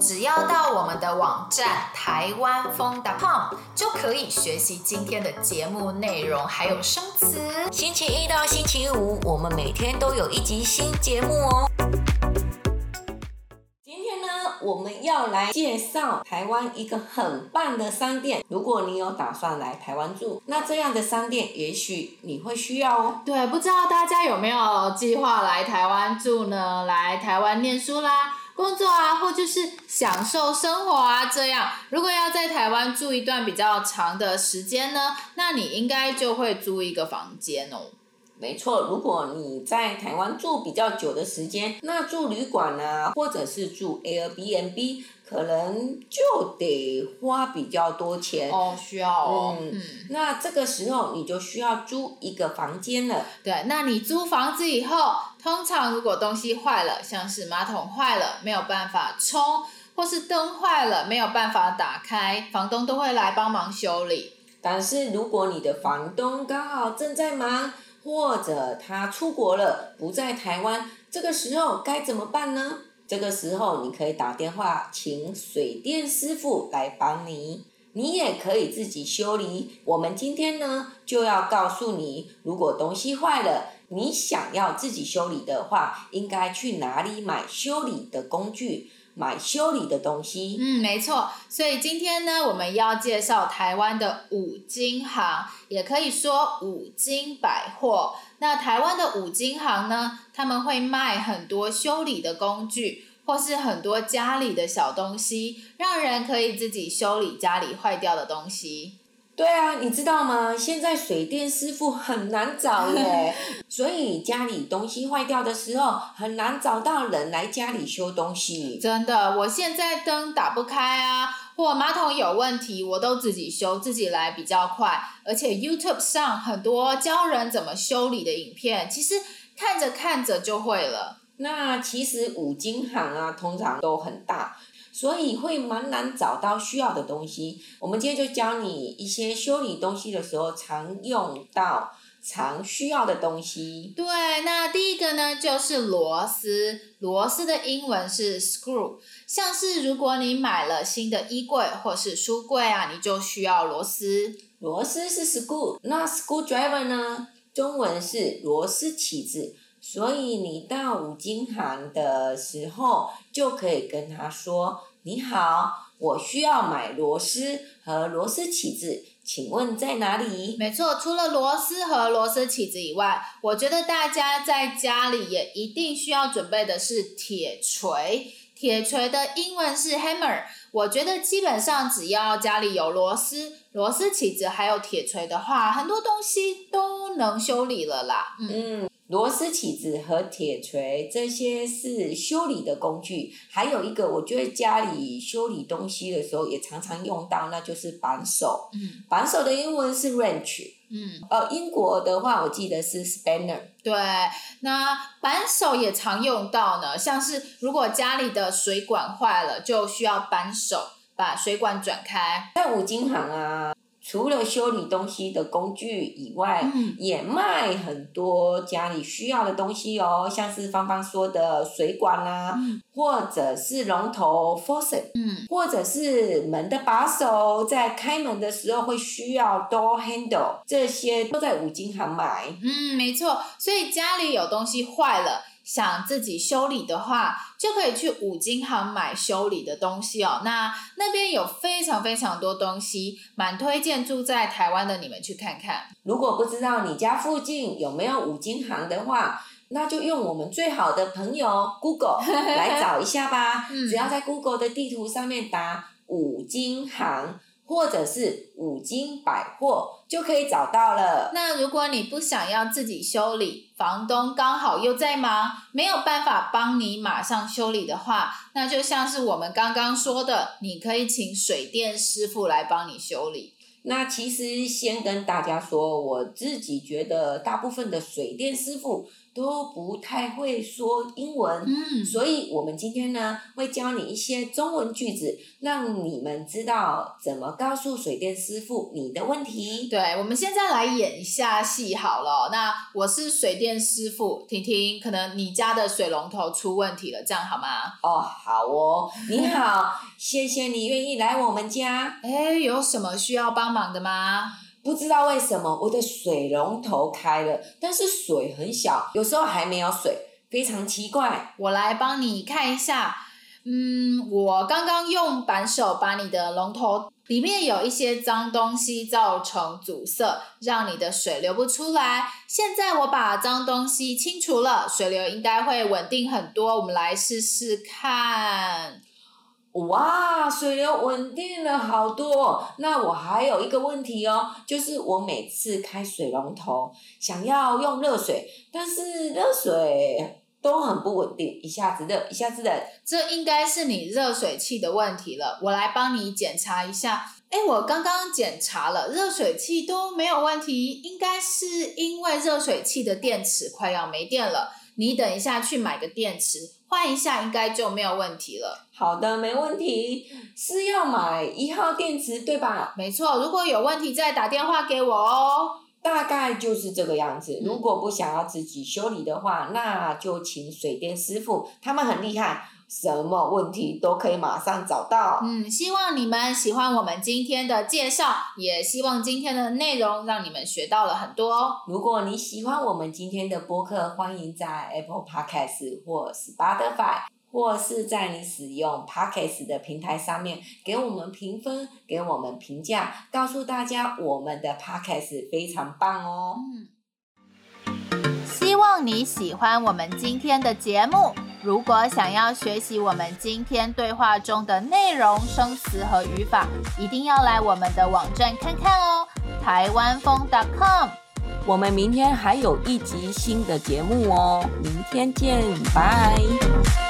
只要到我们的网站台湾疯 .com 就可以学习今天的节目内容，还有生词。星期一到星期五，我们每天都有一集新节目哦。今天呢，我们要来介绍台湾一个很棒的商店。如果你有打算来台湾住，那这样的商店也许你会需要哦。对，不知道大家有没有计划来台湾住呢？来台湾念书啦。工作啊，或就是享受生活啊，这样。如果要在台湾住一段比较长的时间呢，那你应该就会租一个房间哦。没错，如果你在台湾住比较久的时间，那住旅馆啊，或者是住 Airbnb，可能就得花比较多钱哦，需要哦。嗯，嗯，那这个时候你就需要租一个房间了。对，那你租房子以后，通常如果东西坏了，像是马桶坏了没有办法冲，或是灯坏了没有办法打开，房东都会来帮忙修理。但是如果你的房东刚好正在忙，或者他出国了，不在台湾，这个时候该怎么办呢？这个时候你可以打电话请水电师傅来帮你，你也可以自己修理。我们今天呢就要告诉你，如果东西坏了，你想要自己修理的话，应该去哪里买修理的工具？买修理的东西，嗯，没错。所以今天呢，我们要介绍台湾的五金行，也可以说五金百货。那台湾的五金行呢，他们会卖很多修理的工具，或是很多家里的小东西，让人可以自己修理家里坏掉的东西。对啊，你知道吗？现在水电师傅很难找耶，所以家里东西坏掉的时候，很难找到人来家里修东西。真的，我现在灯打不开啊，或马桶有问题，我都自己修，自己来比较快。而且 YouTube 上很多教人怎么修理的影片，其实看着看着就会了。那其实五金行啊，通常都很大。所以会蛮难找到需要的东西。我们今天就教你一些修理东西的时候常用到、常需要的东西。对，那第一个呢就是螺丝。螺丝的英文是 screw。像是如果你买了新的衣柜或是书柜啊，你就需要螺丝。螺丝是 screw，那 screwdriver 呢？中文是螺丝起子。所以你到五金行的时候，就可以跟他说。你好，我需要买螺丝和螺丝起子，请问在哪里？没错，除了螺丝和螺丝起子以外，我觉得大家在家里也一定需要准备的是铁锤。铁锤的英文是 hammer。我觉得基本上只要家里有螺丝、螺丝起子还有铁锤的话，很多东西都能修理了啦。嗯。嗯螺丝起子和铁锤这些是修理的工具，还有一个我觉得家里修理东西的时候也常常用到，那就是扳手。嗯，扳手的英文是 wrench。嗯，呃，英国的话我记得是 spanner。对，那扳手也常用到呢，像是如果家里的水管坏了，就需要扳手把水管转开。在五金行啊。除了修理东西的工具以外，嗯、也卖很多家里需要的东西哦，像是芳芳说的水管啊，嗯、或者是龙头 faucet，嗯，或者是门的把手，在开门的时候会需要 door handle，这些都在五金行买。嗯，没错，所以家里有东西坏了。想自己修理的话，就可以去五金行买修理的东西哦。那那边有非常非常多东西，蛮推荐住在台湾的你们去看看。如果不知道你家附近有没有五金行的话，那就用我们最好的朋友 Google 来找一下吧。嗯、只要在 Google 的地图上面打五金行。或者是五金百货就可以找到了。那如果你不想要自己修理，房东刚好又在忙，没有办法帮你马上修理的话，那就像是我们刚刚说的，你可以请水电师傅来帮你修理。那其实先跟大家说，我自己觉得大部分的水电师傅都不太会说英文，嗯，所以我们今天呢会教你一些中文句子，让你们知道怎么告诉水电师傅你的问题。对，我们现在来演一下戏好了。那我是水电师傅，婷婷，可能你家的水龙头出问题了，这样好吗？哦，好哦，你好，谢谢你愿意来我们家。哎，有什么需要帮忙的吗？不知道为什么我的水龙头开了，但是水很小，有时候还没有水，非常奇怪。我来帮你看一下。嗯，我刚刚用扳手把你的龙头里面有一些脏东西造成阻塞，让你的水流不出来。现在我把脏东西清除了，水流应该会稳定很多。我们来试试看。哇，水流稳定了好多。那我还有一个问题哦，就是我每次开水龙头想要用热水，但是热水都很不稳定，一下子热，一下子冷。这应该是你热水器的问题了。我来帮你检查一下。哎，我刚刚检查了，热水器都没有问题，应该是因为热水器的电池快要没电了。你等一下去买个电池，换一下，应该就没有问题了。好的，没问题，是要买一号电池对吧？没错，如果有问题再打电话给我哦。大概就是这个样子。如果不想要自己修理的话，那就请水电师傅，他们很厉害。什么问题都可以马上找到。嗯，希望你们喜欢我们今天的介绍，也希望今天的内容让你们学到了很多。如果你喜欢我们今天的播客，欢迎在 Apple Podcast 或 Spotify，或是在你使用 Podcast 的平台上面给我们评分，给我们评价，告诉大家我们的 Podcast 非常棒哦。嗯，希望你喜欢我们今天的节目。如果想要学习我们今天对话中的内容、生词和语法，一定要来我们的网站看看哦，台湾风 .com。我们明天还有一集新的节目哦，明天见，拜。